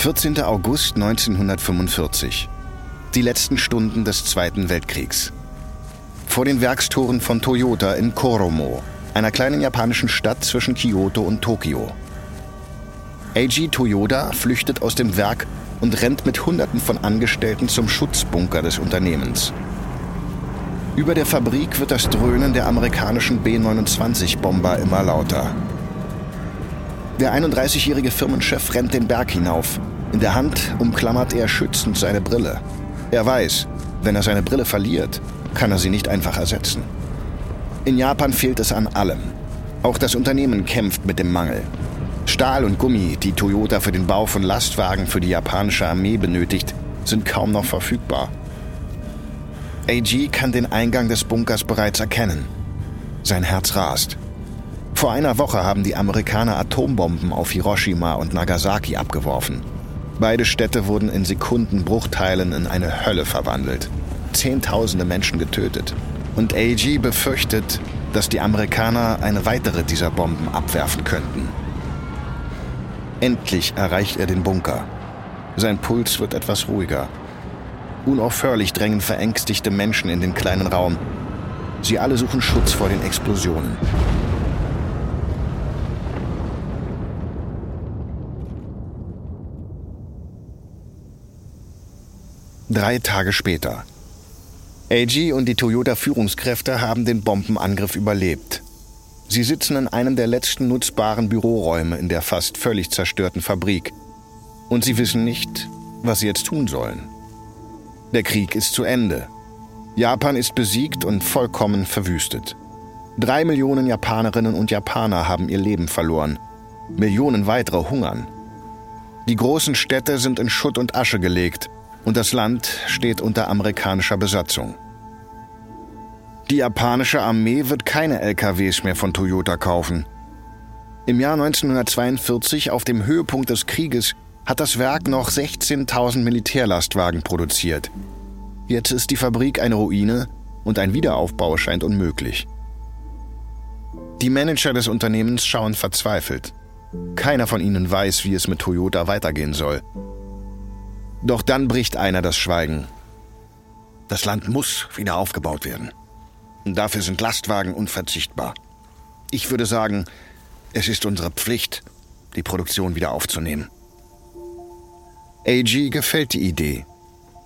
14. August 1945. Die letzten Stunden des Zweiten Weltkriegs. Vor den Werkstoren von Toyota in Koromo, einer kleinen japanischen Stadt zwischen Kyoto und Tokio. Eiji Toyoda flüchtet aus dem Werk und rennt mit Hunderten von Angestellten zum Schutzbunker des Unternehmens. Über der Fabrik wird das Dröhnen der amerikanischen B-29-Bomber immer lauter. Der 31-jährige Firmenchef rennt den Berg hinauf. In der Hand umklammert er schützend seine Brille. Er weiß, wenn er seine Brille verliert, kann er sie nicht einfach ersetzen. In Japan fehlt es an allem. Auch das Unternehmen kämpft mit dem Mangel. Stahl und Gummi, die Toyota für den Bau von Lastwagen für die japanische Armee benötigt, sind kaum noch verfügbar. AG kann den Eingang des Bunkers bereits erkennen. Sein Herz rast. Vor einer Woche haben die Amerikaner Atombomben auf Hiroshima und Nagasaki abgeworfen. Beide Städte wurden in Sekundenbruchteilen in eine Hölle verwandelt. Zehntausende Menschen getötet. Und AG befürchtet, dass die Amerikaner eine weitere dieser Bomben abwerfen könnten. Endlich erreicht er den Bunker. Sein Puls wird etwas ruhiger. Unaufhörlich drängen verängstigte Menschen in den kleinen Raum. Sie alle suchen Schutz vor den Explosionen. Drei Tage später. AG und die Toyota-Führungskräfte haben den Bombenangriff überlebt. Sie sitzen in einem der letzten nutzbaren Büroräume in der fast völlig zerstörten Fabrik. Und sie wissen nicht, was sie jetzt tun sollen. Der Krieg ist zu Ende. Japan ist besiegt und vollkommen verwüstet. Drei Millionen Japanerinnen und Japaner haben ihr Leben verloren. Millionen weitere hungern. Die großen Städte sind in Schutt und Asche gelegt und das Land steht unter amerikanischer Besatzung. Die japanische Armee wird keine LKWs mehr von Toyota kaufen. Im Jahr 1942, auf dem Höhepunkt des Krieges, hat das Werk noch 16.000 Militärlastwagen produziert. Jetzt ist die Fabrik eine Ruine und ein Wiederaufbau scheint unmöglich. Die Manager des Unternehmens schauen verzweifelt. Keiner von ihnen weiß, wie es mit Toyota weitergehen soll. Doch dann bricht einer das Schweigen. Das Land muss wieder aufgebaut werden. Und dafür sind Lastwagen unverzichtbar. Ich würde sagen, es ist unsere Pflicht, die Produktion wieder aufzunehmen. AG gefällt die Idee.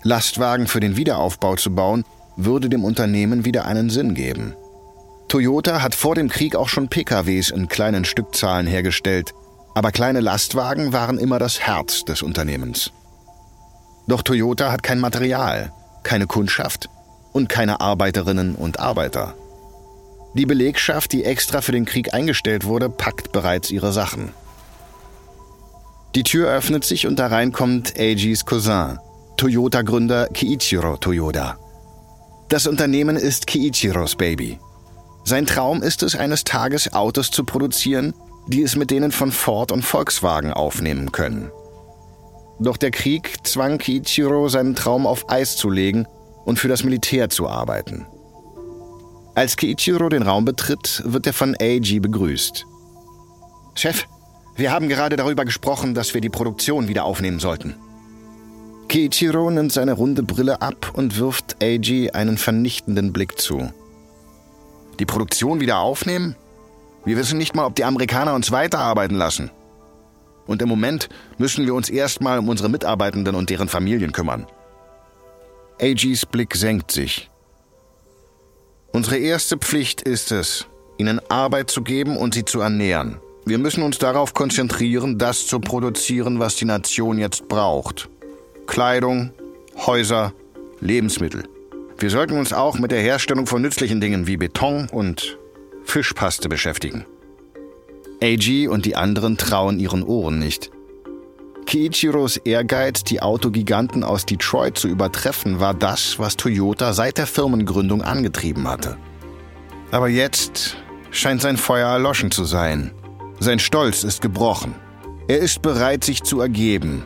Lastwagen für den Wiederaufbau zu bauen, würde dem Unternehmen wieder einen Sinn geben. Toyota hat vor dem Krieg auch schon PKWs in kleinen Stückzahlen hergestellt, aber kleine Lastwagen waren immer das Herz des Unternehmens. Doch Toyota hat kein Material, keine Kundschaft und keine Arbeiterinnen und Arbeiter. Die Belegschaft, die extra für den Krieg eingestellt wurde, packt bereits ihre Sachen. Die Tür öffnet sich und da rein kommt Eijis Cousin, Toyota-Gründer Kiichiro Toyoda. Das Unternehmen ist Kiichiros Baby. Sein Traum ist es, eines Tages Autos zu produzieren, die es mit denen von Ford und Volkswagen aufnehmen können. Doch der Krieg zwang Kiichiro, seinen Traum auf Eis zu legen und für das Militär zu arbeiten. Als Kiichiro den Raum betritt, wird er von Eiji begrüßt. Chef, wir haben gerade darüber gesprochen, dass wir die Produktion wieder aufnehmen sollten. Kiichiro nimmt seine runde Brille ab und wirft Eiji einen vernichtenden Blick zu. Die Produktion wieder aufnehmen? Wir wissen nicht mal, ob die Amerikaner uns weiterarbeiten lassen. Und im Moment müssen wir uns erstmal um unsere Mitarbeitenden und deren Familien kümmern. Agis Blick senkt sich. Unsere erste Pflicht ist es, ihnen Arbeit zu geben und sie zu ernähren. Wir müssen uns darauf konzentrieren, das zu produzieren, was die Nation jetzt braucht. Kleidung, Häuser, Lebensmittel. Wir sollten uns auch mit der Herstellung von nützlichen Dingen wie Beton und Fischpaste beschäftigen. AG und die anderen trauen ihren Ohren nicht. Kiichiros Ehrgeiz, die Autogiganten aus Detroit zu übertreffen, war das, was Toyota seit der Firmengründung angetrieben hatte. Aber jetzt scheint sein Feuer erloschen zu sein. Sein Stolz ist gebrochen. Er ist bereit, sich zu ergeben,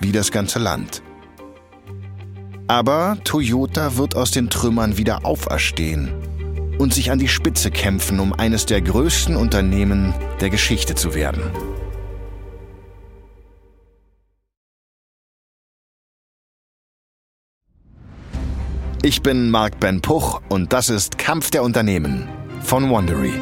wie das ganze Land. Aber Toyota wird aus den Trümmern wieder auferstehen und sich an die Spitze kämpfen, um eines der größten Unternehmen der Geschichte zu werden. Ich bin Marc Ben Puch und das ist Kampf der Unternehmen von Wondery.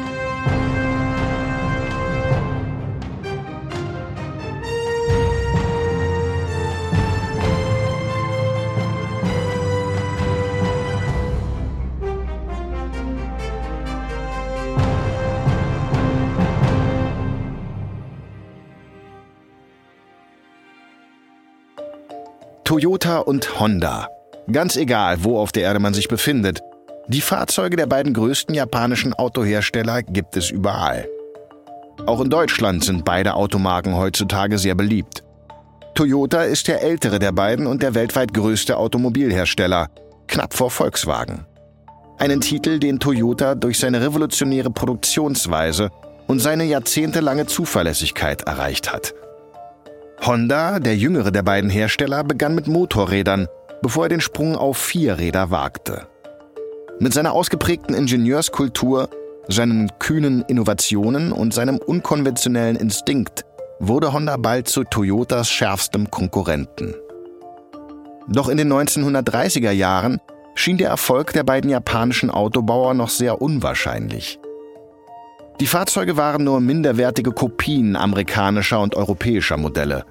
Toyota und Honda. Ganz egal, wo auf der Erde man sich befindet. Die Fahrzeuge der beiden größten japanischen Autohersteller gibt es überall. Auch in Deutschland sind beide Automarken heutzutage sehr beliebt. Toyota ist der ältere der beiden und der weltweit größte Automobilhersteller, knapp vor Volkswagen. Einen Titel, den Toyota durch seine revolutionäre Produktionsweise und seine jahrzehntelange Zuverlässigkeit erreicht hat. Honda, der jüngere der beiden Hersteller, begann mit Motorrädern, bevor er den Sprung auf Vierräder wagte. Mit seiner ausgeprägten Ingenieurskultur, seinen kühnen Innovationen und seinem unkonventionellen Instinkt wurde Honda bald zu Toyotas schärfstem Konkurrenten. Doch in den 1930er Jahren schien der Erfolg der beiden japanischen Autobauer noch sehr unwahrscheinlich. Die Fahrzeuge waren nur minderwertige Kopien amerikanischer und europäischer Modelle.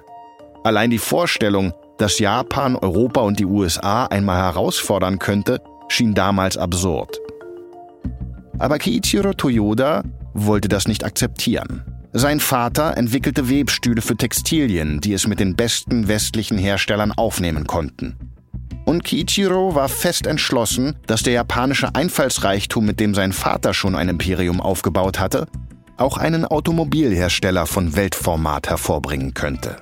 Allein die Vorstellung, dass Japan, Europa und die USA einmal herausfordern könnte, schien damals absurd. Aber Kiichiro Toyoda wollte das nicht akzeptieren. Sein Vater entwickelte Webstühle für Textilien, die es mit den besten westlichen Herstellern aufnehmen konnten. Und Kiichiro war fest entschlossen, dass der japanische Einfallsreichtum, mit dem sein Vater schon ein Imperium aufgebaut hatte, auch einen Automobilhersteller von Weltformat hervorbringen könnte.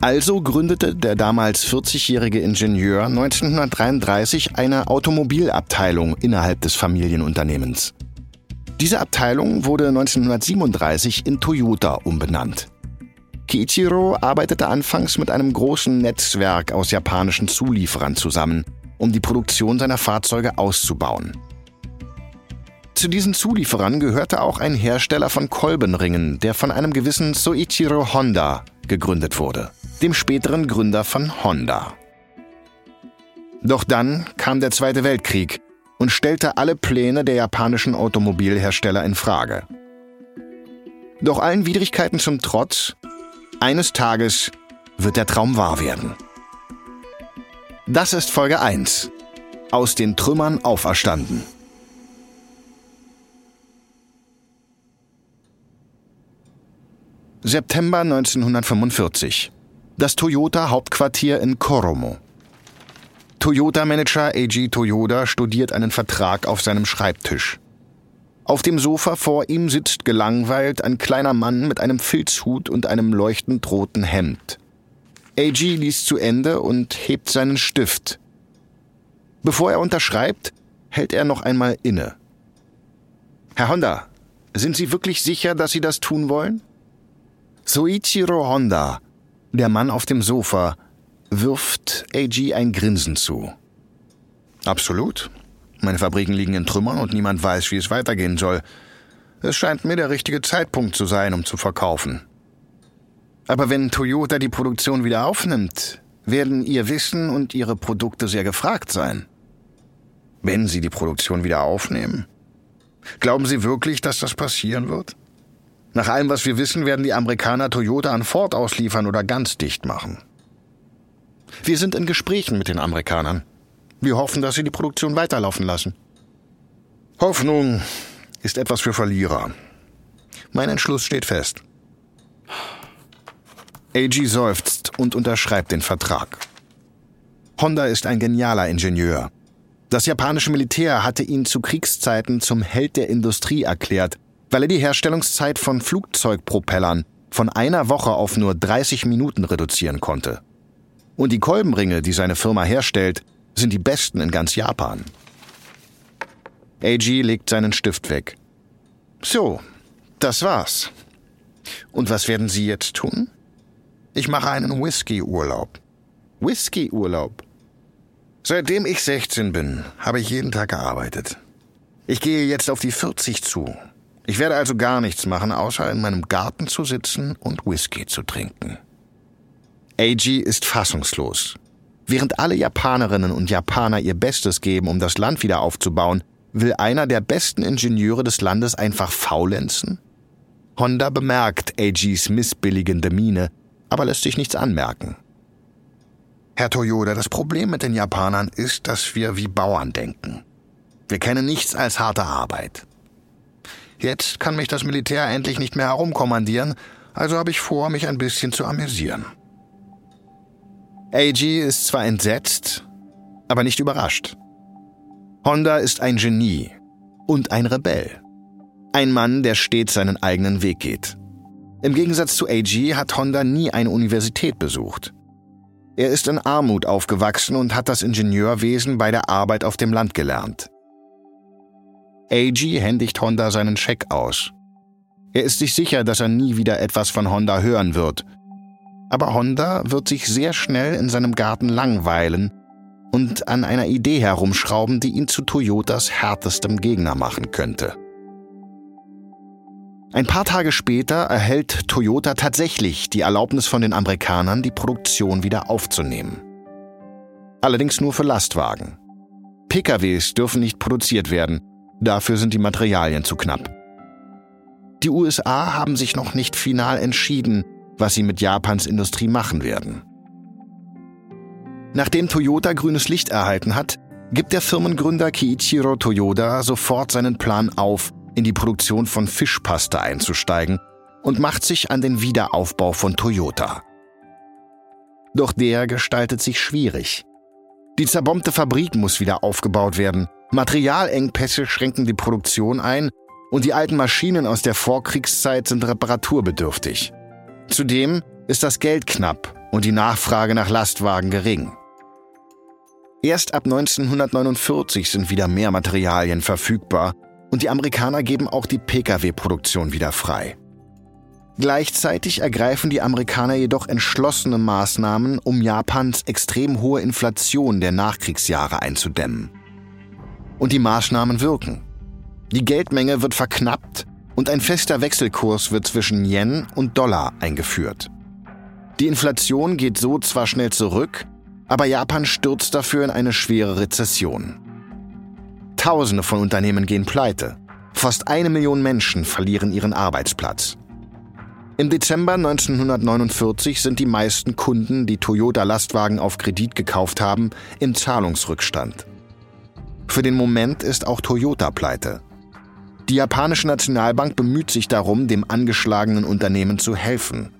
Also gründete der damals 40-jährige Ingenieur 1933 eine Automobilabteilung innerhalb des Familienunternehmens. Diese Abteilung wurde 1937 in Toyota umbenannt. Kiichiro arbeitete anfangs mit einem großen Netzwerk aus japanischen Zulieferern zusammen, um die Produktion seiner Fahrzeuge auszubauen. Zu diesen Zulieferern gehörte auch ein Hersteller von Kolbenringen, der von einem gewissen Soichiro Honda gegründet wurde, dem späteren Gründer von Honda. Doch dann kam der Zweite Weltkrieg und stellte alle Pläne der japanischen Automobilhersteller in Frage. Doch allen Widrigkeiten zum Trotz eines Tages wird der Traum wahr werden. Das ist Folge 1. Aus den Trümmern auferstanden. September 1945. Das Toyota-Hauptquartier in Koromo. Toyota-Manager Eiji Toyoda studiert einen Vertrag auf seinem Schreibtisch. Auf dem Sofa vor ihm sitzt gelangweilt ein kleiner Mann mit einem Filzhut und einem leuchtend roten Hemd. AG liest zu Ende und hebt seinen Stift. Bevor er unterschreibt, hält er noch einmal inne. Herr Honda, sind Sie wirklich sicher, dass Sie das tun wollen? Soichiro Honda, der Mann auf dem Sofa, wirft AG ein Grinsen zu. Absolut, meine Fabriken liegen in Trümmern und niemand weiß, wie es weitergehen soll. Es scheint mir der richtige Zeitpunkt zu sein, um zu verkaufen. Aber wenn Toyota die Produktion wieder aufnimmt, werden ihr Wissen und ihre Produkte sehr gefragt sein. Wenn sie die Produktion wieder aufnehmen? Glauben Sie wirklich, dass das passieren wird? Nach allem, was wir wissen, werden die Amerikaner Toyota an Ford ausliefern oder ganz dicht machen. Wir sind in Gesprächen mit den Amerikanern. Wir hoffen, dass sie die Produktion weiterlaufen lassen. Hoffnung ist etwas für Verlierer. Mein Entschluss steht fest. AG seufzt und unterschreibt den Vertrag. Honda ist ein genialer Ingenieur. Das japanische Militär hatte ihn zu Kriegszeiten zum Held der Industrie erklärt, weil er die Herstellungszeit von Flugzeugpropellern von einer Woche auf nur 30 Minuten reduzieren konnte. Und die Kolbenringe, die seine Firma herstellt, sind die besten in ganz Japan. AG legt seinen Stift weg. So, das war's. Und was werden Sie jetzt tun? Ich mache einen Whisky-Urlaub. Whisky-Urlaub? Seitdem ich 16 bin, habe ich jeden Tag gearbeitet. Ich gehe jetzt auf die 40 zu. Ich werde also gar nichts machen, außer in meinem Garten zu sitzen und Whisky zu trinken. AG ist fassungslos. Während alle Japanerinnen und Japaner ihr Bestes geben, um das Land wieder aufzubauen, will einer der besten Ingenieure des Landes einfach faulenzen? Honda bemerkt AGs missbilligende Miene, aber lässt sich nichts anmerken. Herr Toyoda, das Problem mit den Japanern ist, dass wir wie Bauern denken. Wir kennen nichts als harte Arbeit. Jetzt kann mich das Militär endlich nicht mehr herumkommandieren, also habe ich vor, mich ein bisschen zu amüsieren. AG ist zwar entsetzt, aber nicht überrascht. Honda ist ein Genie und ein Rebell. Ein Mann, der stets seinen eigenen Weg geht. Im Gegensatz zu AG hat Honda nie eine Universität besucht. Er ist in Armut aufgewachsen und hat das Ingenieurwesen bei der Arbeit auf dem Land gelernt. AG händigt Honda seinen Scheck aus. Er ist sich sicher, dass er nie wieder etwas von Honda hören wird. Aber Honda wird sich sehr schnell in seinem Garten langweilen und an einer Idee herumschrauben, die ihn zu Toyotas härtestem Gegner machen könnte. Ein paar Tage später erhält Toyota tatsächlich die Erlaubnis von den Amerikanern, die Produktion wieder aufzunehmen. Allerdings nur für Lastwagen. PKWs dürfen nicht produziert werden, dafür sind die Materialien zu knapp. Die USA haben sich noch nicht final entschieden, was sie mit Japans Industrie machen werden. Nachdem Toyota grünes Licht erhalten hat, gibt der Firmengründer Kiichiro Toyoda sofort seinen Plan auf, in die Produktion von Fischpaste einzusteigen und macht sich an den Wiederaufbau von Toyota. Doch der gestaltet sich schwierig. Die zerbombte Fabrik muss wieder aufgebaut werden, Materialengpässe schränken die Produktion ein und die alten Maschinen aus der Vorkriegszeit sind reparaturbedürftig. Zudem ist das Geld knapp und die Nachfrage nach Lastwagen gering. Erst ab 1949 sind wieder mehr Materialien verfügbar und die Amerikaner geben auch die Pkw-Produktion wieder frei. Gleichzeitig ergreifen die Amerikaner jedoch entschlossene Maßnahmen, um Japans extrem hohe Inflation der Nachkriegsjahre einzudämmen. Und die Maßnahmen wirken. Die Geldmenge wird verknappt und ein fester Wechselkurs wird zwischen Yen und Dollar eingeführt. Die Inflation geht so zwar schnell zurück, aber Japan stürzt dafür in eine schwere Rezession. Tausende von Unternehmen gehen pleite. Fast eine Million Menschen verlieren ihren Arbeitsplatz. Im Dezember 1949 sind die meisten Kunden, die Toyota-Lastwagen auf Kredit gekauft haben, im Zahlungsrückstand. Für den Moment ist auch Toyota pleite. Die japanische Nationalbank bemüht sich darum, dem angeschlagenen Unternehmen zu helfen.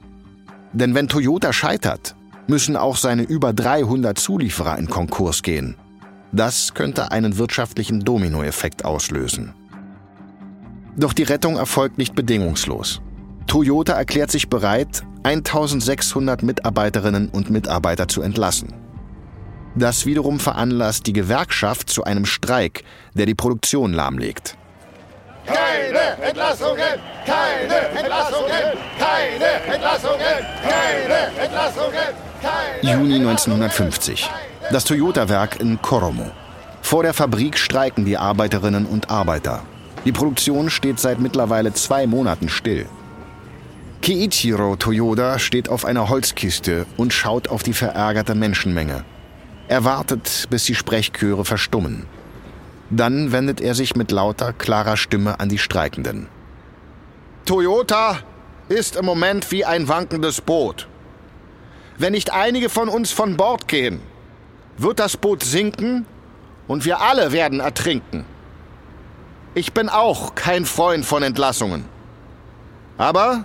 Denn wenn Toyota scheitert, müssen auch seine über 300 Zulieferer in Konkurs gehen. Das könnte einen wirtschaftlichen Dominoeffekt auslösen. Doch die Rettung erfolgt nicht bedingungslos. Toyota erklärt sich bereit, 1600 Mitarbeiterinnen und Mitarbeiter zu entlassen. Das wiederum veranlasst die Gewerkschaft zu einem Streik, der die Produktion lahmlegt. Keine Entlassungen! Keine Entlassungen! Keine Entlassungen! Keine Entlassungen! Keine Juni 1950. Das Toyota-Werk in Koromo. Vor der Fabrik streiken die Arbeiterinnen und Arbeiter. Die Produktion steht seit mittlerweile zwei Monaten still. Kiichiro Toyoda steht auf einer Holzkiste und schaut auf die verärgerte Menschenmenge. Er wartet, bis die Sprechchöre verstummen. Dann wendet er sich mit lauter, klarer Stimme an die Streikenden. Toyota ist im Moment wie ein wankendes Boot. Wenn nicht einige von uns von Bord gehen, wird das Boot sinken und wir alle werden ertrinken. Ich bin auch kein Freund von Entlassungen. Aber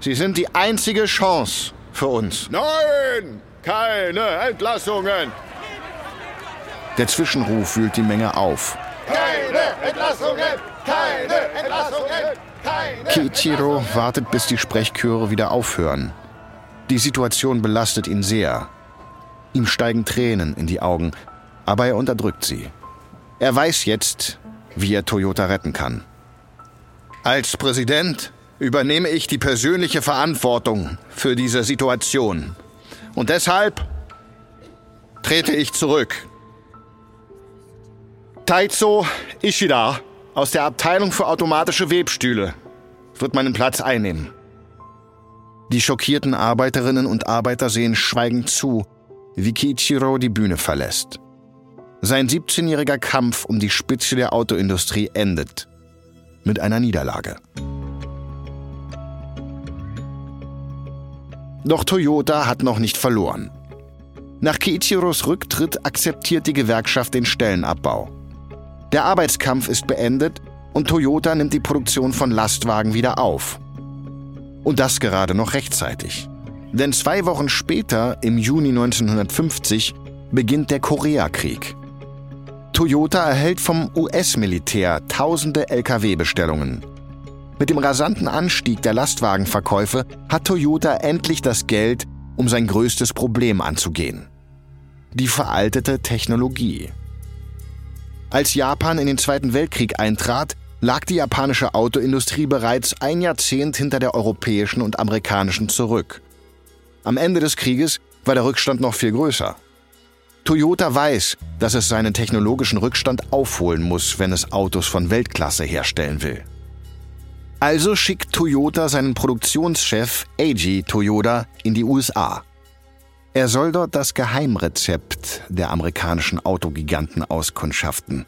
sie sind die einzige Chance für uns. Nein! Keine Entlassungen! Der Zwischenruf wühlt die Menge auf. Keine Entlassungen! Keine Entlassungen! Keine Kiichiro wartet, bis die Sprechchöre wieder aufhören. Die Situation belastet ihn sehr. Ihm steigen Tränen in die Augen, aber er unterdrückt sie. Er weiß jetzt, wie er Toyota retten kann. Als Präsident übernehme ich die persönliche Verantwortung für diese Situation. Und deshalb trete ich zurück. Taizo Ishida aus der Abteilung für automatische Webstühle wird meinen Platz einnehmen. Die schockierten Arbeiterinnen und Arbeiter sehen schweigend zu, wie Kiichiro die Bühne verlässt. Sein 17-jähriger Kampf um die Spitze der Autoindustrie endet mit einer Niederlage. Doch Toyota hat noch nicht verloren. Nach Kiichiros Rücktritt akzeptiert die Gewerkschaft den Stellenabbau. Der Arbeitskampf ist beendet und Toyota nimmt die Produktion von Lastwagen wieder auf. Und das gerade noch rechtzeitig. Denn zwei Wochen später, im Juni 1950, beginnt der Koreakrieg. Toyota erhält vom US-Militär tausende Lkw-Bestellungen. Mit dem rasanten Anstieg der Lastwagenverkäufe hat Toyota endlich das Geld, um sein größtes Problem anzugehen. Die veraltete Technologie. Als Japan in den Zweiten Weltkrieg eintrat, lag die japanische Autoindustrie bereits ein Jahrzehnt hinter der europäischen und amerikanischen zurück. Am Ende des Krieges war der Rückstand noch viel größer. Toyota weiß, dass es seinen technologischen Rückstand aufholen muss, wenn es Autos von Weltklasse herstellen will. Also schickt Toyota seinen Produktionschef Eiji Toyoda in die USA. Er soll dort das Geheimrezept der amerikanischen Autogiganten auskundschaften.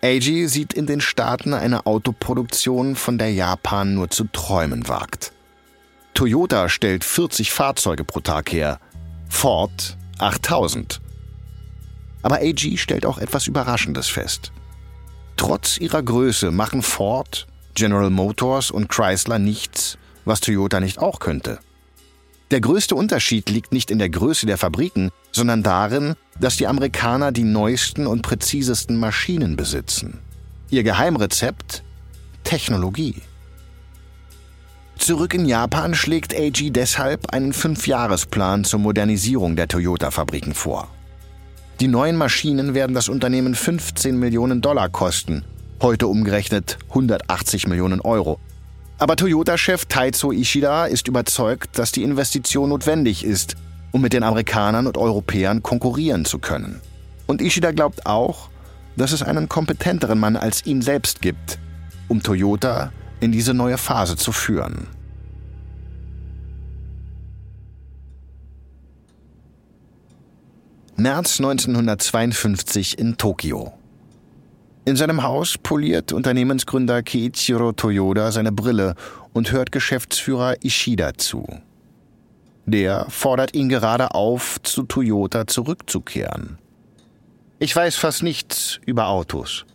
Eiji sieht in den Staaten eine Autoproduktion, von der Japan nur zu träumen wagt. Toyota stellt 40 Fahrzeuge pro Tag her, Ford 8000. Aber AG stellt auch etwas Überraschendes fest. Trotz ihrer Größe machen Ford, General Motors und Chrysler nichts, was Toyota nicht auch könnte. Der größte Unterschied liegt nicht in der Größe der Fabriken, sondern darin, dass die Amerikaner die neuesten und präzisesten Maschinen besitzen. Ihr Geheimrezept? Technologie. Zurück in Japan schlägt AG deshalb einen Fünfjahresplan zur Modernisierung der Toyota-Fabriken vor. Die neuen Maschinen werden das Unternehmen 15 Millionen Dollar kosten, heute umgerechnet 180 Millionen Euro. Aber Toyota-Chef Taizo Ishida ist überzeugt, dass die Investition notwendig ist, um mit den Amerikanern und Europäern konkurrieren zu können. Und Ishida glaubt auch, dass es einen kompetenteren Mann als ihn selbst gibt, um Toyota in diese neue Phase zu führen. März 1952 in Tokio. In seinem Haus poliert Unternehmensgründer Kiichiro Toyoda seine Brille und hört Geschäftsführer Ishida zu. Der fordert ihn gerade auf, zu Toyota zurückzukehren. Ich weiß fast nichts über Autos.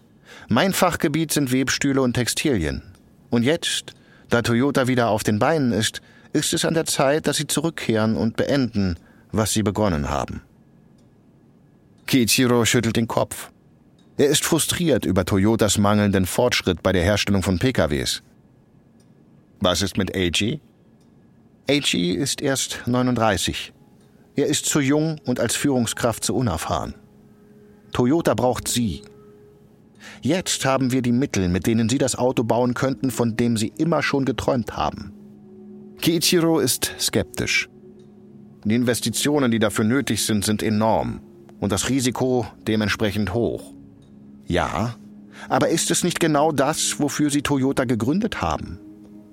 Mein Fachgebiet sind Webstühle und Textilien. Und jetzt, da Toyota wieder auf den Beinen ist, ist es an der Zeit, dass sie zurückkehren und beenden, was sie begonnen haben. Kiichiro schüttelt den Kopf. Er ist frustriert über Toyotas mangelnden Fortschritt bei der Herstellung von PKWs. Was ist mit Eiji? Eiji ist erst 39. Er ist zu jung und als Führungskraft zu unerfahren. Toyota braucht sie, Jetzt haben wir die Mittel, mit denen Sie das Auto bauen könnten, von dem Sie immer schon geträumt haben. Kiichiro ist skeptisch. Die Investitionen, die dafür nötig sind, sind enorm und das Risiko dementsprechend hoch. Ja, aber ist es nicht genau das, wofür Sie Toyota gegründet haben?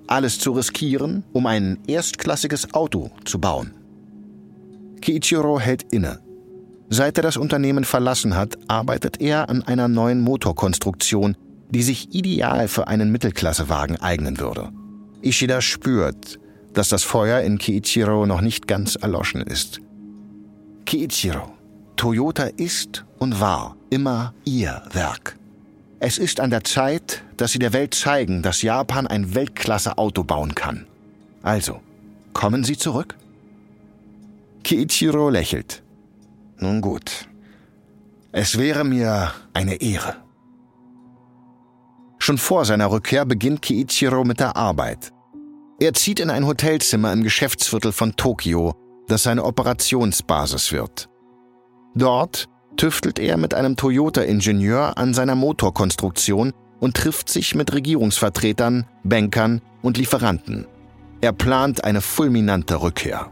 Alles zu riskieren, um ein erstklassiges Auto zu bauen. Kiichiro hält inne. Seit er das Unternehmen verlassen hat, arbeitet er an einer neuen Motorkonstruktion, die sich ideal für einen Mittelklassewagen eignen würde. Ishida spürt, dass das Feuer in Kiichiro noch nicht ganz erloschen ist. Kiichiro, Toyota ist und war immer ihr Werk. Es ist an der Zeit, dass sie der Welt zeigen, dass Japan ein Weltklasse-Auto bauen kann. Also, kommen Sie zurück? Kiichiro lächelt. Nun gut. Es wäre mir eine Ehre. Schon vor seiner Rückkehr beginnt Kiichiro mit der Arbeit. Er zieht in ein Hotelzimmer im Geschäftsviertel von Tokio, das seine Operationsbasis wird. Dort tüftelt er mit einem Toyota-Ingenieur an seiner Motorkonstruktion und trifft sich mit Regierungsvertretern, Bankern und Lieferanten. Er plant eine fulminante Rückkehr.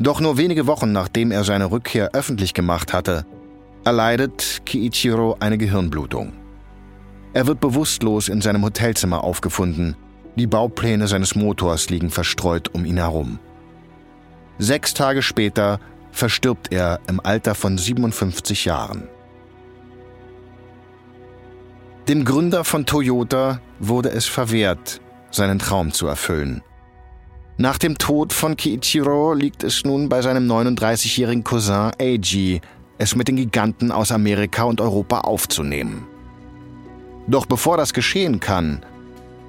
Doch nur wenige Wochen nachdem er seine Rückkehr öffentlich gemacht hatte, erleidet Kiichiro eine Gehirnblutung. Er wird bewusstlos in seinem Hotelzimmer aufgefunden. Die Baupläne seines Motors liegen verstreut um ihn herum. Sechs Tage später verstirbt er im Alter von 57 Jahren. Dem Gründer von Toyota wurde es verwehrt, seinen Traum zu erfüllen. Nach dem Tod von Kiichiro liegt es nun bei seinem 39-jährigen Cousin Eiji, es mit den Giganten aus Amerika und Europa aufzunehmen. Doch bevor das geschehen kann,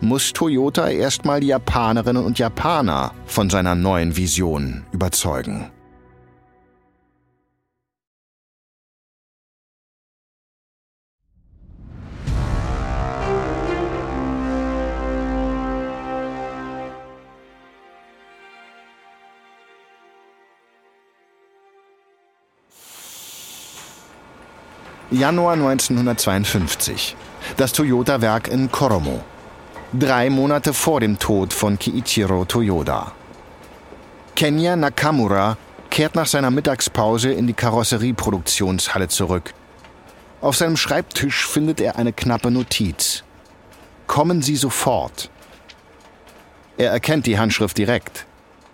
muss Toyota erstmal die Japanerinnen und Japaner von seiner neuen Vision überzeugen. Januar 1952. Das Toyota-Werk in Koromo. Drei Monate vor dem Tod von Kiichiro Toyoda. Kenya Nakamura kehrt nach seiner Mittagspause in die Karosserieproduktionshalle zurück. Auf seinem Schreibtisch findet er eine knappe Notiz. Kommen Sie sofort. Er erkennt die Handschrift direkt.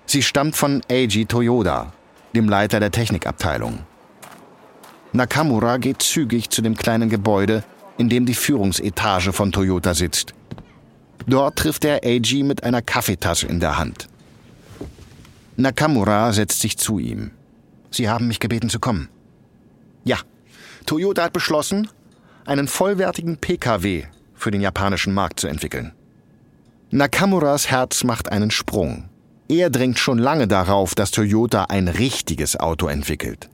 Sie stammt von Eiji Toyoda, dem Leiter der Technikabteilung. Nakamura geht zügig zu dem kleinen Gebäude, in dem die Führungsetage von Toyota sitzt. Dort trifft er Eiji mit einer Kaffeetasse in der Hand. Nakamura setzt sich zu ihm. Sie haben mich gebeten zu kommen. Ja, Toyota hat beschlossen, einen vollwertigen Pkw für den japanischen Markt zu entwickeln. Nakamuras Herz macht einen Sprung. Er drängt schon lange darauf, dass Toyota ein richtiges Auto entwickelt.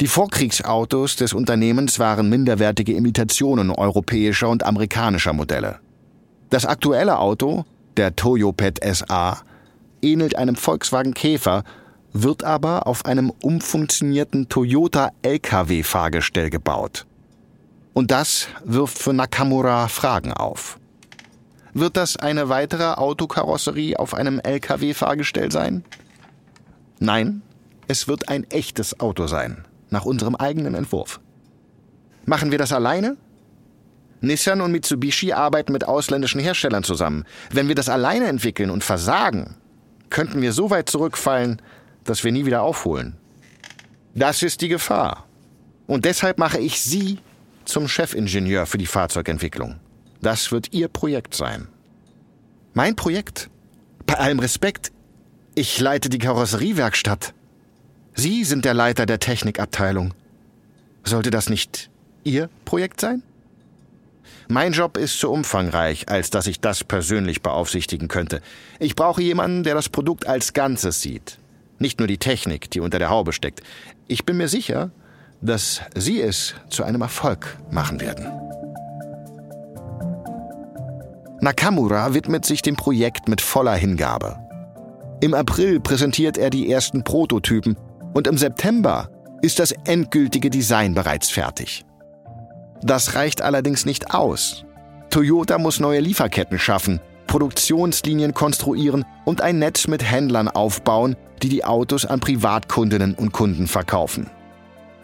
Die Vorkriegsautos des Unternehmens waren minderwertige Imitationen europäischer und amerikanischer Modelle. Das aktuelle Auto, der Toyopet SA, ähnelt einem Volkswagen Käfer, wird aber auf einem umfunktionierten Toyota LKW-Fahrgestell gebaut. Und das wirft für Nakamura Fragen auf. Wird das eine weitere Autokarosserie auf einem LKW-Fahrgestell sein? Nein, es wird ein echtes Auto sein nach unserem eigenen Entwurf. Machen wir das alleine? Nissan und Mitsubishi arbeiten mit ausländischen Herstellern zusammen. Wenn wir das alleine entwickeln und versagen, könnten wir so weit zurückfallen, dass wir nie wieder aufholen. Das ist die Gefahr. Und deshalb mache ich Sie zum Chefingenieur für die Fahrzeugentwicklung. Das wird Ihr Projekt sein. Mein Projekt? Bei allem Respekt, ich leite die Karosseriewerkstatt. Sie sind der Leiter der Technikabteilung. Sollte das nicht Ihr Projekt sein? Mein Job ist zu umfangreich, als dass ich das persönlich beaufsichtigen könnte. Ich brauche jemanden, der das Produkt als Ganzes sieht. Nicht nur die Technik, die unter der Haube steckt. Ich bin mir sicher, dass Sie es zu einem Erfolg machen werden. Nakamura widmet sich dem Projekt mit voller Hingabe. Im April präsentiert er die ersten Prototypen und im September ist das endgültige Design bereits fertig. Das reicht allerdings nicht aus. Toyota muss neue Lieferketten schaffen, Produktionslinien konstruieren und ein Netz mit Händlern aufbauen, die die Autos an Privatkundinnen und Kunden verkaufen.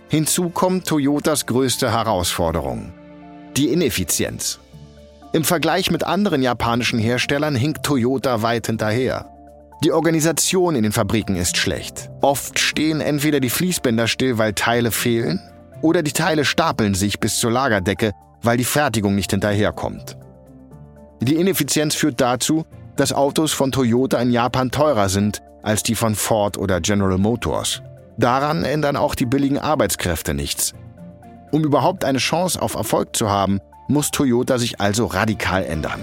Hinzu kommt Toyotas größte Herausforderung, die Ineffizienz. Im Vergleich mit anderen japanischen Herstellern hinkt Toyota weit hinterher. Die Organisation in den Fabriken ist schlecht. Oft stehen entweder die Fließbänder still, weil Teile fehlen, oder die Teile stapeln sich bis zur Lagerdecke, weil die Fertigung nicht hinterherkommt. Die Ineffizienz führt dazu, dass Autos von Toyota in Japan teurer sind als die von Ford oder General Motors. Daran ändern auch die billigen Arbeitskräfte nichts. Um überhaupt eine Chance auf Erfolg zu haben, muss Toyota sich also radikal ändern.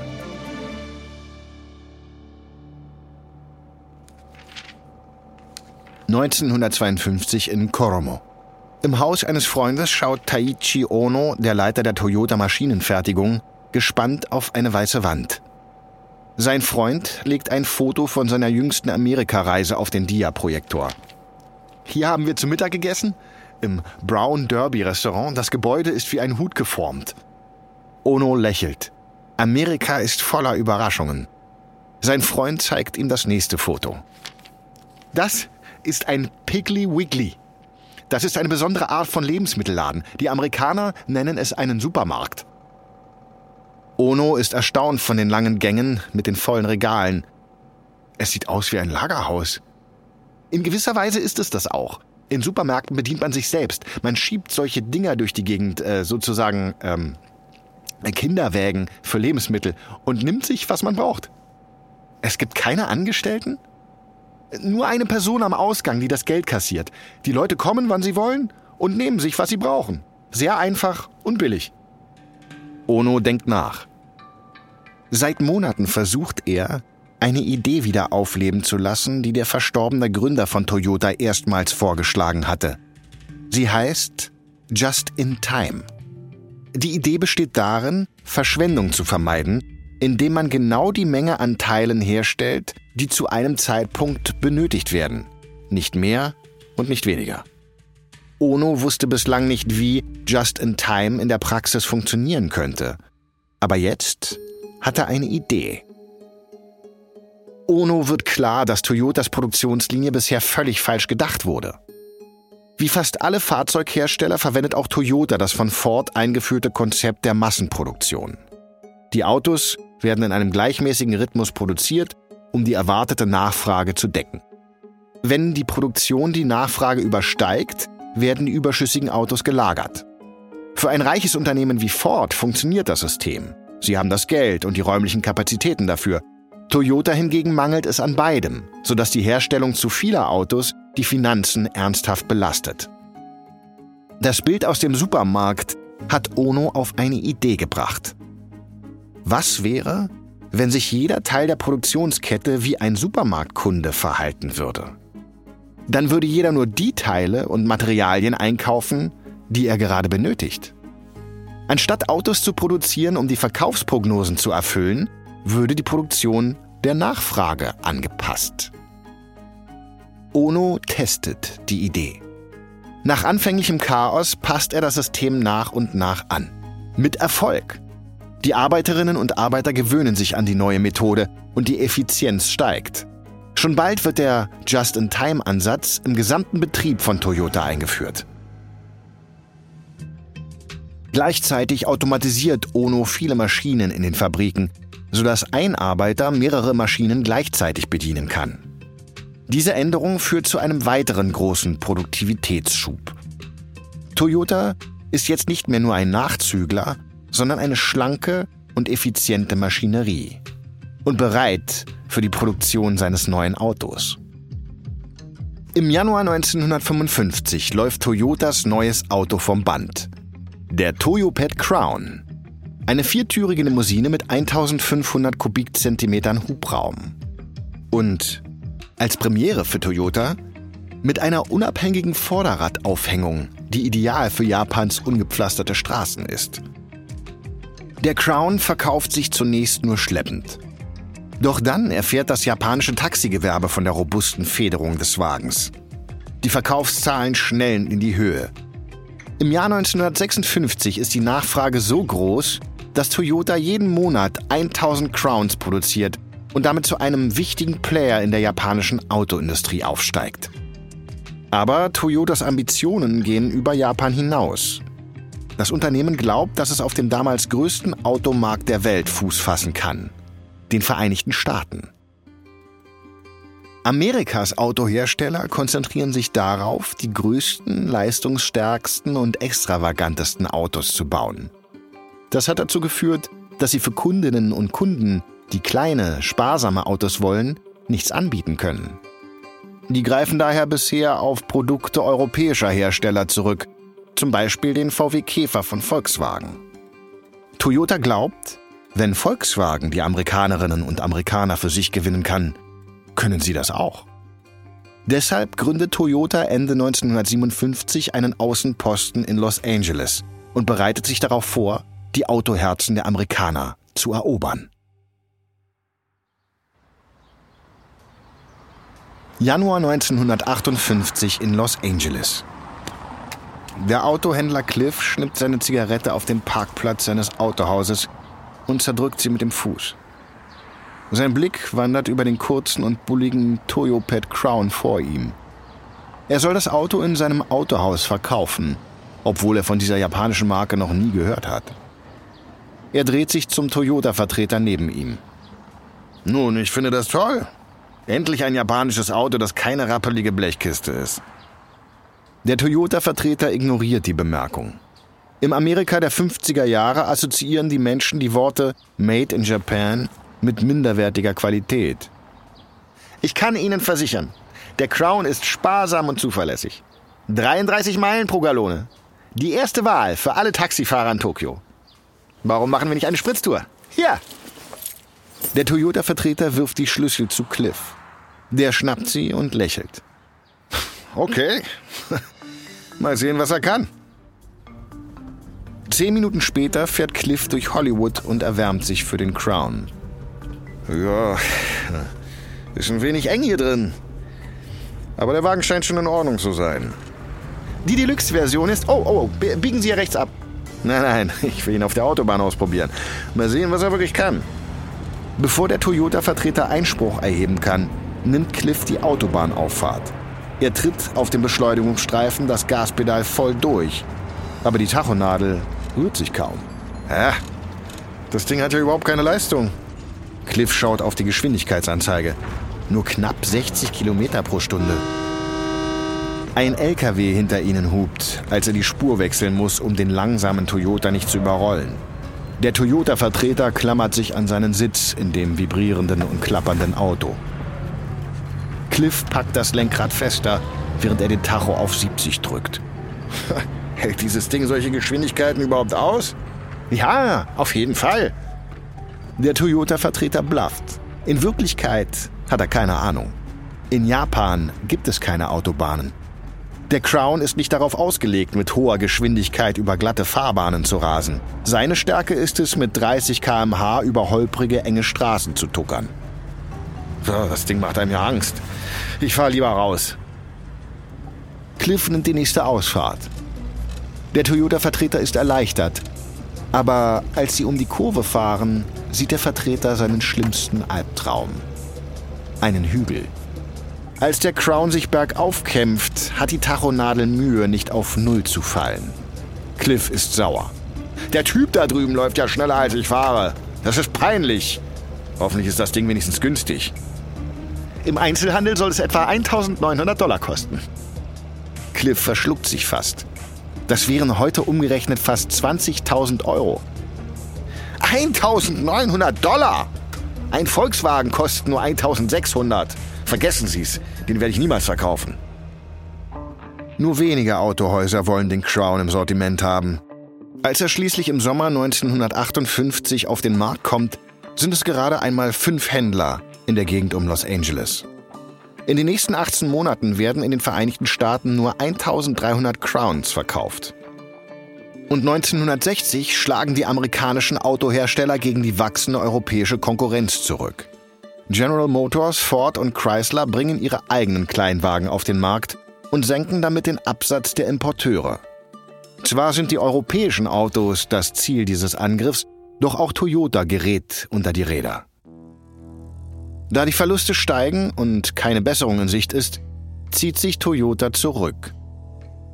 1952 in Koromo. Im Haus eines Freundes schaut Taichi Ono, der Leiter der Toyota Maschinenfertigung, gespannt auf eine weiße Wand. Sein Freund legt ein Foto von seiner jüngsten Amerikareise auf den Dia-Projektor. Hier haben wir zu Mittag gegessen? Im Brown Derby Restaurant. Das Gebäude ist wie ein Hut geformt. Ono lächelt. Amerika ist voller Überraschungen. Sein Freund zeigt ihm das nächste Foto. Das ist ein Piggly Wiggly. Das ist eine besondere Art von Lebensmittelladen. Die Amerikaner nennen es einen Supermarkt. Ono ist erstaunt von den langen Gängen mit den vollen Regalen. Es sieht aus wie ein Lagerhaus. In gewisser Weise ist es das auch. In Supermärkten bedient man sich selbst. Man schiebt solche Dinger durch die Gegend, äh, sozusagen ähm, Kinderwägen für Lebensmittel und nimmt sich, was man braucht. Es gibt keine Angestellten? Nur eine Person am Ausgang, die das Geld kassiert. Die Leute kommen, wann sie wollen und nehmen sich, was sie brauchen. Sehr einfach und billig. Ono denkt nach. Seit Monaten versucht er, eine Idee wieder aufleben zu lassen, die der verstorbene Gründer von Toyota erstmals vorgeschlagen hatte. Sie heißt Just in Time. Die Idee besteht darin, Verschwendung zu vermeiden, indem man genau die Menge an Teilen herstellt, die zu einem Zeitpunkt benötigt werden. Nicht mehr und nicht weniger. Ono wusste bislang nicht, wie Just in Time in der Praxis funktionieren könnte. Aber jetzt hat er eine Idee. Ono wird klar, dass Toyotas Produktionslinie bisher völlig falsch gedacht wurde. Wie fast alle Fahrzeughersteller verwendet auch Toyota das von Ford eingeführte Konzept der Massenproduktion. Die Autos werden in einem gleichmäßigen Rhythmus produziert, um die erwartete Nachfrage zu decken. Wenn die Produktion die Nachfrage übersteigt, werden die überschüssigen Autos gelagert. Für ein reiches Unternehmen wie Ford funktioniert das System. Sie haben das Geld und die räumlichen Kapazitäten dafür, Toyota hingegen mangelt es an beidem, sodass die Herstellung zu vieler Autos die Finanzen ernsthaft belastet. Das Bild aus dem Supermarkt hat Ono auf eine Idee gebracht. Was wäre, wenn sich jeder Teil der Produktionskette wie ein Supermarktkunde verhalten würde? Dann würde jeder nur die Teile und Materialien einkaufen, die er gerade benötigt. Anstatt Autos zu produzieren, um die Verkaufsprognosen zu erfüllen, würde die Produktion der Nachfrage angepasst. Ono testet die Idee. Nach anfänglichem Chaos passt er das System nach und nach an. Mit Erfolg. Die Arbeiterinnen und Arbeiter gewöhnen sich an die neue Methode und die Effizienz steigt. Schon bald wird der Just-in-Time-Ansatz im gesamten Betrieb von Toyota eingeführt. Gleichzeitig automatisiert Ono viele Maschinen in den Fabriken, sodass ein Arbeiter mehrere Maschinen gleichzeitig bedienen kann. Diese Änderung führt zu einem weiteren großen Produktivitätsschub. Toyota ist jetzt nicht mehr nur ein Nachzügler, sondern eine schlanke und effiziente Maschinerie und bereit für die Produktion seines neuen Autos. Im Januar 1955 läuft Toyotas neues Auto vom Band. Der Toyopet Crown eine viertürige Limousine mit 1500 Kubikzentimetern Hubraum. Und als Premiere für Toyota mit einer unabhängigen Vorderradaufhängung, die ideal für Japans ungepflasterte Straßen ist. Der Crown verkauft sich zunächst nur schleppend. Doch dann erfährt das japanische Taxigewerbe von der robusten Federung des Wagens. Die Verkaufszahlen schnellen in die Höhe. Im Jahr 1956 ist die Nachfrage so groß, dass Toyota jeden Monat 1000 Crowns produziert und damit zu einem wichtigen Player in der japanischen Autoindustrie aufsteigt. Aber Toyotas Ambitionen gehen über Japan hinaus. Das Unternehmen glaubt, dass es auf dem damals größten Automarkt der Welt Fuß fassen kann, den Vereinigten Staaten. Amerikas Autohersteller konzentrieren sich darauf, die größten, leistungsstärksten und extravagantesten Autos zu bauen. Das hat dazu geführt, dass sie für Kundinnen und Kunden, die kleine, sparsame Autos wollen, nichts anbieten können. Die greifen daher bisher auf Produkte europäischer Hersteller zurück, zum Beispiel den VW Käfer von Volkswagen. Toyota glaubt, wenn Volkswagen die Amerikanerinnen und Amerikaner für sich gewinnen kann, können sie das auch. Deshalb gründet Toyota Ende 1957 einen Außenposten in Los Angeles und bereitet sich darauf vor, die Autoherzen der Amerikaner zu erobern. Januar 1958 in Los Angeles. Der Autohändler Cliff schnippt seine Zigarette auf dem Parkplatz seines Autohauses und zerdrückt sie mit dem Fuß. Sein Blick wandert über den kurzen und bulligen Toyopet Crown vor ihm. Er soll das Auto in seinem Autohaus verkaufen, obwohl er von dieser japanischen Marke noch nie gehört hat. Er dreht sich zum Toyota-Vertreter neben ihm. Nun, ich finde das toll. Endlich ein japanisches Auto, das keine rappelige Blechkiste ist. Der Toyota-Vertreter ignoriert die Bemerkung. Im Amerika der 50er Jahre assoziieren die Menschen die Worte Made in Japan mit minderwertiger Qualität. Ich kann Ihnen versichern, der Crown ist sparsam und zuverlässig. 33 Meilen pro Gallone. Die erste Wahl für alle Taxifahrer in Tokio. Warum machen wir nicht eine Spritztour? Hier! Der Toyota-Vertreter wirft die Schlüssel zu Cliff. Der schnappt sie und lächelt. Okay. Mal sehen, was er kann. Zehn Minuten später fährt Cliff durch Hollywood und erwärmt sich für den Crown. Ja, ist ein wenig eng hier drin. Aber der Wagen scheint schon in Ordnung zu sein. Die Deluxe-Version ist. Oh, oh, oh, biegen Sie hier rechts ab. Nein, nein, ich will ihn auf der Autobahn ausprobieren. Mal sehen, was er wirklich kann. Bevor der Toyota-Vertreter Einspruch erheben kann, nimmt Cliff die Autobahnauffahrt. Er tritt auf dem Beschleunigungsstreifen das Gaspedal voll durch. Aber die Tachonadel rührt sich kaum. Hä? Das Ding hat ja überhaupt keine Leistung. Cliff schaut auf die Geschwindigkeitsanzeige. Nur knapp 60 Kilometer pro Stunde. Ein LKW hinter ihnen hupt, als er die Spur wechseln muss, um den langsamen Toyota nicht zu überrollen. Der Toyota-Vertreter klammert sich an seinen Sitz in dem vibrierenden und klappernden Auto. Cliff packt das Lenkrad fester, während er den Tacho auf 70 drückt. Hält dieses Ding solche Geschwindigkeiten überhaupt aus? Ja, auf jeden Fall. Der Toyota-Vertreter blufft. In Wirklichkeit hat er keine Ahnung. In Japan gibt es keine Autobahnen. Der Crown ist nicht darauf ausgelegt, mit hoher Geschwindigkeit über glatte Fahrbahnen zu rasen. Seine Stärke ist es, mit 30 km/h über holprige, enge Straßen zu tuckern. Das Ding macht einem ja Angst. Ich fahre lieber raus. Cliff nimmt die nächste Ausfahrt. Der Toyota-Vertreter ist erleichtert. Aber als sie um die Kurve fahren, sieht der Vertreter seinen schlimmsten Albtraum. Einen Hügel. Als der Crown sich bergauf kämpft, hat die Tachonadel Mühe, nicht auf Null zu fallen. Cliff ist sauer. Der Typ da drüben läuft ja schneller als ich fahre. Das ist peinlich. Hoffentlich ist das Ding wenigstens günstig. Im Einzelhandel soll es etwa 1900 Dollar kosten. Cliff verschluckt sich fast. Das wären heute umgerechnet fast 20.000 Euro. 1900 Dollar! Ein Volkswagen kostet nur 1600. Vergessen Sie es, den werde ich niemals verkaufen. Nur wenige Autohäuser wollen den Crown im Sortiment haben. Als er schließlich im Sommer 1958 auf den Markt kommt, sind es gerade einmal fünf Händler in der Gegend um Los Angeles. In den nächsten 18 Monaten werden in den Vereinigten Staaten nur 1300 Crowns verkauft. Und 1960 schlagen die amerikanischen Autohersteller gegen die wachsende europäische Konkurrenz zurück. General Motors, Ford und Chrysler bringen ihre eigenen Kleinwagen auf den Markt und senken damit den Absatz der Importeure. Zwar sind die europäischen Autos das Ziel dieses Angriffs, doch auch Toyota gerät unter die Räder. Da die Verluste steigen und keine Besserung in Sicht ist, zieht sich Toyota zurück.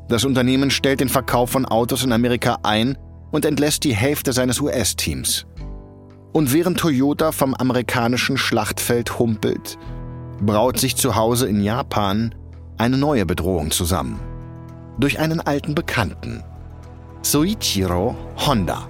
Das Unternehmen stellt den Verkauf von Autos in Amerika ein und entlässt die Hälfte seines US-Teams. Und während Toyota vom amerikanischen Schlachtfeld humpelt, braut sich zu Hause in Japan eine neue Bedrohung zusammen. Durch einen alten Bekannten, Soichiro Honda.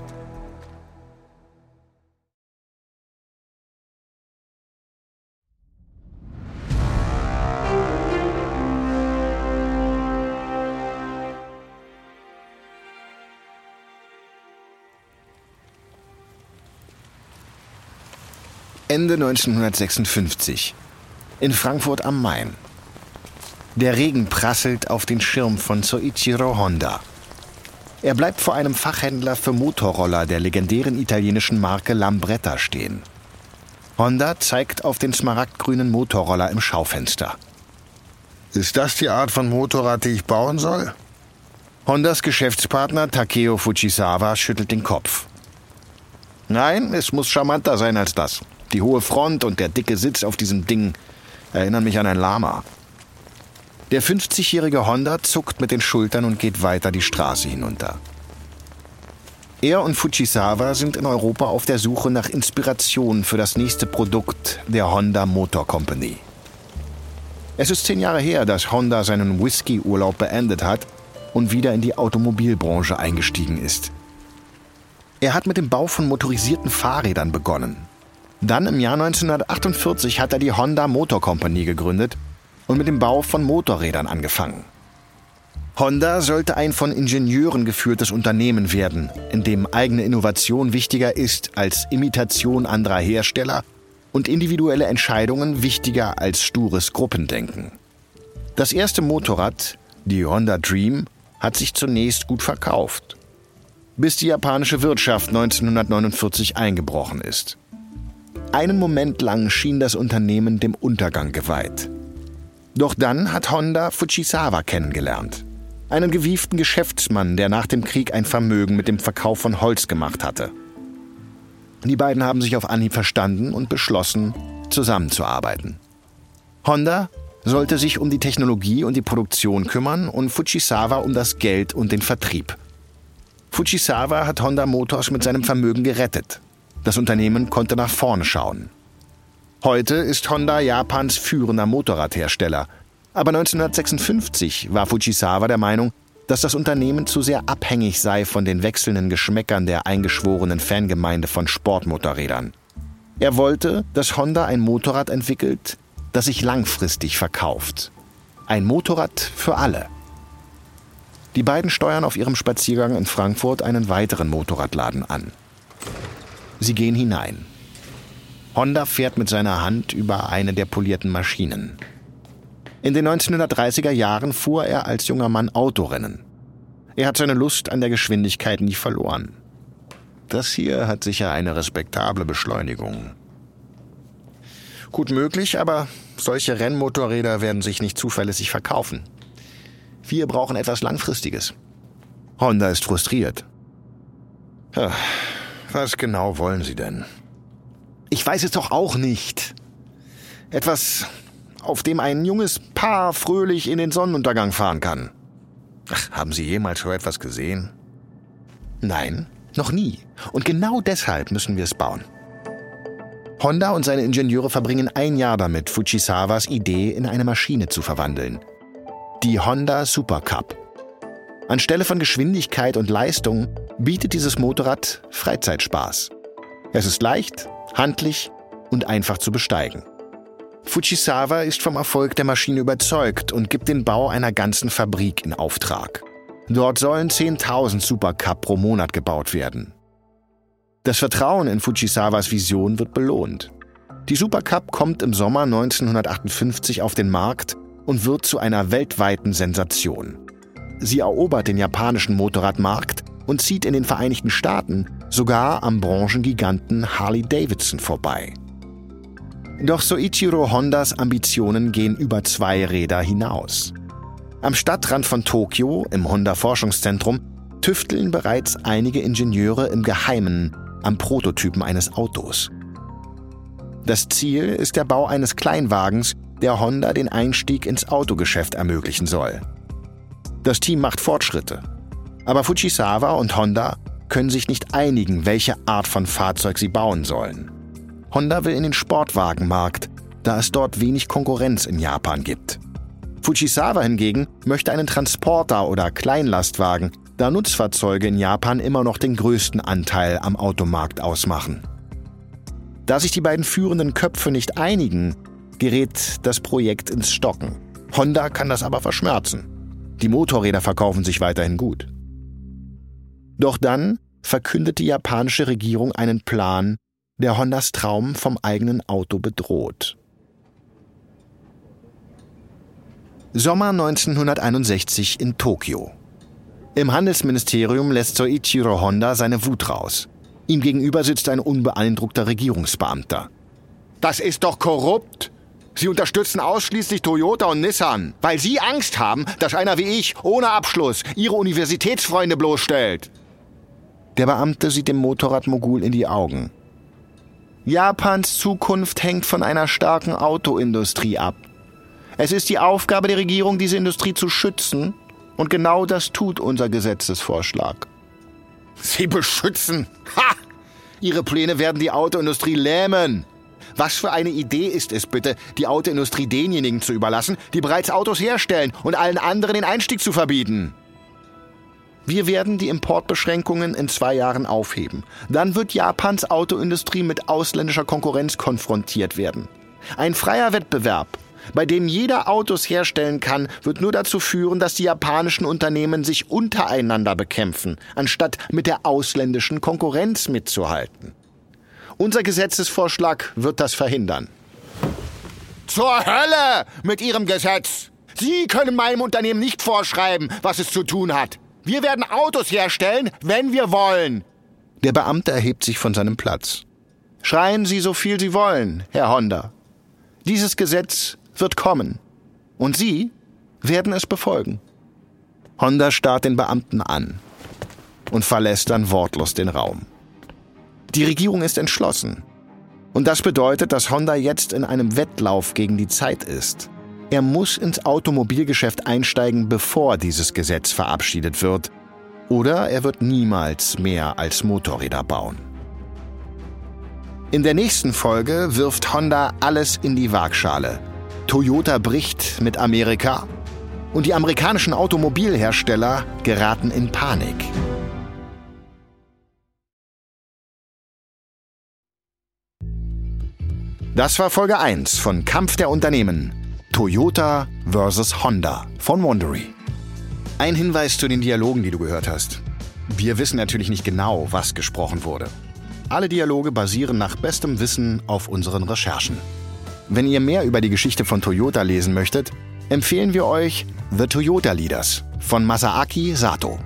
Ende 1956. In Frankfurt am Main. Der Regen prasselt auf den Schirm von Soichiro Honda. Er bleibt vor einem Fachhändler für Motorroller der legendären italienischen Marke Lambretta stehen. Honda zeigt auf den smaragdgrünen Motorroller im Schaufenster. Ist das die Art von Motorrad, die ich bauen soll? Hondas Geschäftspartner Takeo Fujisawa schüttelt den Kopf. Nein, es muss charmanter sein als das. Die hohe Front und der dicke Sitz auf diesem Ding erinnern mich an ein Lama. Der 50-jährige Honda zuckt mit den Schultern und geht weiter die Straße hinunter. Er und Fujisawa sind in Europa auf der Suche nach Inspiration für das nächste Produkt der Honda Motor Company. Es ist zehn Jahre her, dass Honda seinen Whisky-Urlaub beendet hat und wieder in die Automobilbranche eingestiegen ist. Er hat mit dem Bau von motorisierten Fahrrädern begonnen. Dann im Jahr 1948 hat er die Honda Motor Company gegründet und mit dem Bau von Motorrädern angefangen. Honda sollte ein von Ingenieuren geführtes Unternehmen werden, in dem eigene Innovation wichtiger ist als Imitation anderer Hersteller und individuelle Entscheidungen wichtiger als stures Gruppendenken. Das erste Motorrad, die Honda Dream, hat sich zunächst gut verkauft, bis die japanische Wirtschaft 1949 eingebrochen ist. Einen Moment lang schien das Unternehmen dem Untergang geweiht. Doch dann hat Honda Fujisawa kennengelernt. Einen gewieften Geschäftsmann, der nach dem Krieg ein Vermögen mit dem Verkauf von Holz gemacht hatte. Die beiden haben sich auf Anhieb verstanden und beschlossen, zusammenzuarbeiten. Honda sollte sich um die Technologie und die Produktion kümmern und Fujisawa um das Geld und den Vertrieb. Fujisawa hat Honda Motors mit seinem Vermögen gerettet. Das Unternehmen konnte nach vorn schauen. Heute ist Honda Japans führender Motorradhersteller. Aber 1956 war Fujisawa der Meinung, dass das Unternehmen zu sehr abhängig sei von den wechselnden Geschmäckern der eingeschworenen Fangemeinde von Sportmotorrädern. Er wollte, dass Honda ein Motorrad entwickelt, das sich langfristig verkauft. Ein Motorrad für alle. Die beiden steuern auf ihrem Spaziergang in Frankfurt einen weiteren Motorradladen an. Sie gehen hinein. Honda fährt mit seiner Hand über eine der polierten Maschinen. In den 1930er Jahren fuhr er als junger Mann Autorennen. Er hat seine Lust an der Geschwindigkeit nie verloren. Das hier hat sicher eine respektable Beschleunigung. Gut möglich, aber solche Rennmotorräder werden sich nicht zuverlässig verkaufen. Wir brauchen etwas Langfristiges. Honda ist frustriert. Was genau wollen Sie denn? Ich weiß es doch auch nicht. Etwas, auf dem ein junges Paar fröhlich in den Sonnenuntergang fahren kann. Ach, haben Sie jemals so etwas gesehen? Nein, noch nie. Und genau deshalb müssen wir es bauen. Honda und seine Ingenieure verbringen ein Jahr damit, Fujisawas Idee in eine Maschine zu verwandeln. Die Honda Super Cup. Anstelle von Geschwindigkeit und Leistung bietet dieses Motorrad Freizeitspaß. Es ist leicht, handlich und einfach zu besteigen. Fujisawa ist vom Erfolg der Maschine überzeugt und gibt den Bau einer ganzen Fabrik in Auftrag. Dort sollen 10.000 Supercup pro Monat gebaut werden. Das Vertrauen in Fujisawas Vision wird belohnt. Die Supercup kommt im Sommer 1958 auf den Markt und wird zu einer weltweiten Sensation. Sie erobert den japanischen Motorradmarkt und zieht in den Vereinigten Staaten sogar am Branchengiganten Harley Davidson vorbei. Doch Soichiro Hondas Ambitionen gehen über zwei Räder hinaus. Am Stadtrand von Tokio, im Honda Forschungszentrum, tüfteln bereits einige Ingenieure im Geheimen am Prototypen eines Autos. Das Ziel ist der Bau eines Kleinwagens, der Honda den Einstieg ins Autogeschäft ermöglichen soll. Das Team macht Fortschritte. Aber Fujisawa und Honda können sich nicht einigen, welche Art von Fahrzeug sie bauen sollen. Honda will in den Sportwagenmarkt, da es dort wenig Konkurrenz in Japan gibt. Fujisawa hingegen möchte einen Transporter oder Kleinlastwagen, da Nutzfahrzeuge in Japan immer noch den größten Anteil am Automarkt ausmachen. Da sich die beiden führenden Köpfe nicht einigen, gerät das Projekt ins Stocken. Honda kann das aber verschmerzen. Die Motorräder verkaufen sich weiterhin gut. Doch dann verkündet die japanische Regierung einen Plan, der Hondas Traum vom eigenen Auto bedroht. Sommer 1961 in Tokio. Im Handelsministerium lässt Soichiro Honda seine Wut raus. Ihm gegenüber sitzt ein unbeeindruckter Regierungsbeamter. Das ist doch korrupt! Sie unterstützen ausschließlich Toyota und Nissan, weil Sie Angst haben, dass einer wie ich ohne Abschluss Ihre Universitätsfreunde bloßstellt. Der Beamte sieht dem Motorradmogul in die Augen. Japans Zukunft hängt von einer starken Autoindustrie ab. Es ist die Aufgabe der Regierung, diese Industrie zu schützen, und genau das tut unser Gesetzesvorschlag. Sie beschützen? Ha! Ihre Pläne werden die Autoindustrie lähmen. Was für eine Idee ist es bitte, die Autoindustrie denjenigen zu überlassen, die bereits Autos herstellen und allen anderen den Einstieg zu verbieten? Wir werden die Importbeschränkungen in zwei Jahren aufheben. Dann wird Japans Autoindustrie mit ausländischer Konkurrenz konfrontiert werden. Ein freier Wettbewerb, bei dem jeder Autos herstellen kann, wird nur dazu führen, dass die japanischen Unternehmen sich untereinander bekämpfen, anstatt mit der ausländischen Konkurrenz mitzuhalten. Unser Gesetzesvorschlag wird das verhindern. Zur Hölle mit Ihrem Gesetz! Sie können meinem Unternehmen nicht vorschreiben, was es zu tun hat. Wir werden Autos herstellen, wenn wir wollen. Der Beamte erhebt sich von seinem Platz. Schreien Sie so viel Sie wollen, Herr Honda. Dieses Gesetz wird kommen. Und Sie werden es befolgen. Honda starrt den Beamten an und verlässt dann wortlos den Raum. Die Regierung ist entschlossen. Und das bedeutet, dass Honda jetzt in einem Wettlauf gegen die Zeit ist. Er muss ins Automobilgeschäft einsteigen, bevor dieses Gesetz verabschiedet wird. Oder er wird niemals mehr als Motorräder bauen. In der nächsten Folge wirft Honda alles in die Waagschale. Toyota bricht mit Amerika und die amerikanischen Automobilhersteller geraten in Panik. Das war Folge 1 von Kampf der Unternehmen. Toyota vs. Honda von Wandery. Ein Hinweis zu den Dialogen, die du gehört hast. Wir wissen natürlich nicht genau, was gesprochen wurde. Alle Dialoge basieren nach bestem Wissen auf unseren Recherchen. Wenn ihr mehr über die Geschichte von Toyota lesen möchtet, empfehlen wir euch The Toyota Leaders von Masaaki Sato.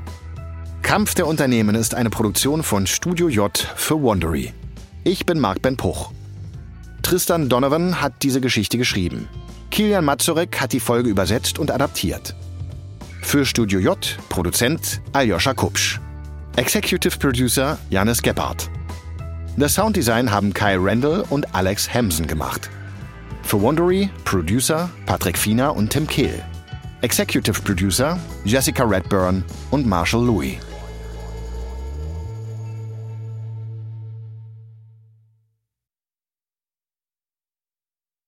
Kampf der Unternehmen ist eine Produktion von Studio J für Wandery. Ich bin Marc Ben Puch. Tristan Donovan hat diese Geschichte geschrieben. Kilian Mazurek hat die Folge übersetzt und adaptiert. Für Studio J Produzent Aljoscha Kupsch. Executive Producer Janis Gebhardt. Das Sounddesign haben Kai Randall und Alex Hamsen gemacht. Für Wondery Producer Patrick Fiener und Tim Kehl. Executive Producer Jessica Redburn und Marshall Louis.